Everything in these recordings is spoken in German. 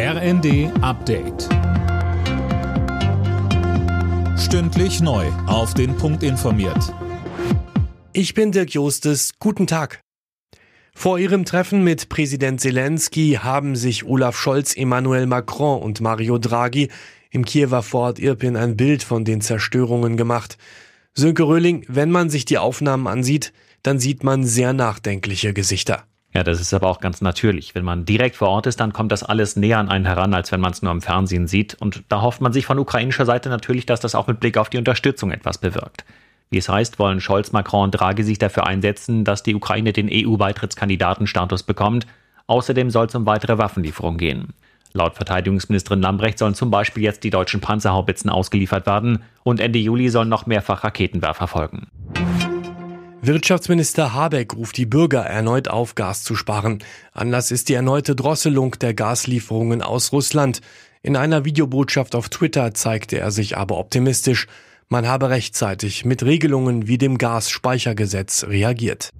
RND Update. Stündlich neu. Auf den Punkt informiert. Ich bin Dirk Jostes. Guten Tag. Vor ihrem Treffen mit Präsident Zelensky haben sich Olaf Scholz, Emmanuel Macron und Mario Draghi im Kiewer Vorort Irpin ein Bild von den Zerstörungen gemacht. Sönke Röhling, wenn man sich die Aufnahmen ansieht, dann sieht man sehr nachdenkliche Gesichter. Ja, das ist aber auch ganz natürlich. Wenn man direkt vor Ort ist, dann kommt das alles näher an einen heran, als wenn man es nur im Fernsehen sieht. Und da hofft man sich von ukrainischer Seite natürlich, dass das auch mit Blick auf die Unterstützung etwas bewirkt. Wie es heißt, wollen Scholz, Macron und Draghi sich dafür einsetzen, dass die Ukraine den EU-Beitrittskandidatenstatus bekommt. Außerdem soll es um weitere Waffenlieferungen gehen. Laut Verteidigungsministerin Lambrecht sollen zum Beispiel jetzt die deutschen Panzerhaubitzen ausgeliefert werden und Ende Juli sollen noch mehrfach Raketenwerfer folgen. Wirtschaftsminister Habeck ruft die Bürger erneut auf, Gas zu sparen. Anlass ist die erneute Drosselung der Gaslieferungen aus Russland. In einer Videobotschaft auf Twitter zeigte er sich aber optimistisch. Man habe rechtzeitig mit Regelungen wie dem Gasspeichergesetz reagiert.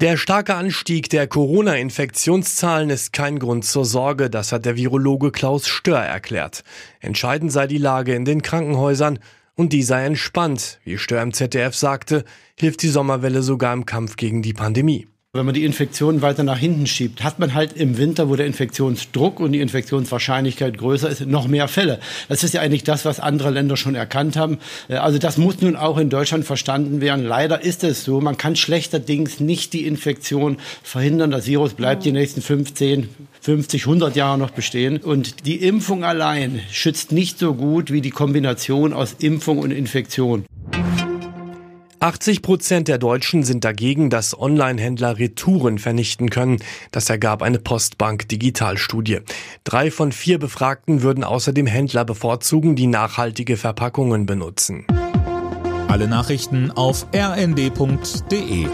Der starke Anstieg der Corona-Infektionszahlen ist kein Grund zur Sorge, das hat der Virologe Klaus Stör erklärt. Entscheidend sei die Lage in den Krankenhäusern und die sei entspannt. Wie Stör im ZDF sagte, hilft die Sommerwelle sogar im Kampf gegen die Pandemie. Wenn man die Infektion weiter nach hinten schiebt, hat man halt im Winter, wo der Infektionsdruck und die Infektionswahrscheinlichkeit größer ist, noch mehr Fälle. Das ist ja eigentlich das, was andere Länder schon erkannt haben. Äh, also das muss nun auch in Deutschland verstanden werden. Leider ist es so, man kann schlechterdings nicht die Infektion verhindern. Das Virus bleibt die nächsten 15, 50, 100 Jahre noch bestehen. Und die Impfung allein schützt nicht so gut wie die Kombination aus Impfung und Infektion. 80 Prozent der Deutschen sind dagegen, dass Online-Händler Retouren vernichten können. Das ergab eine Postbank-Digitalstudie. Drei von vier Befragten würden außerdem Händler bevorzugen, die nachhaltige Verpackungen benutzen. Alle Nachrichten auf rnd.de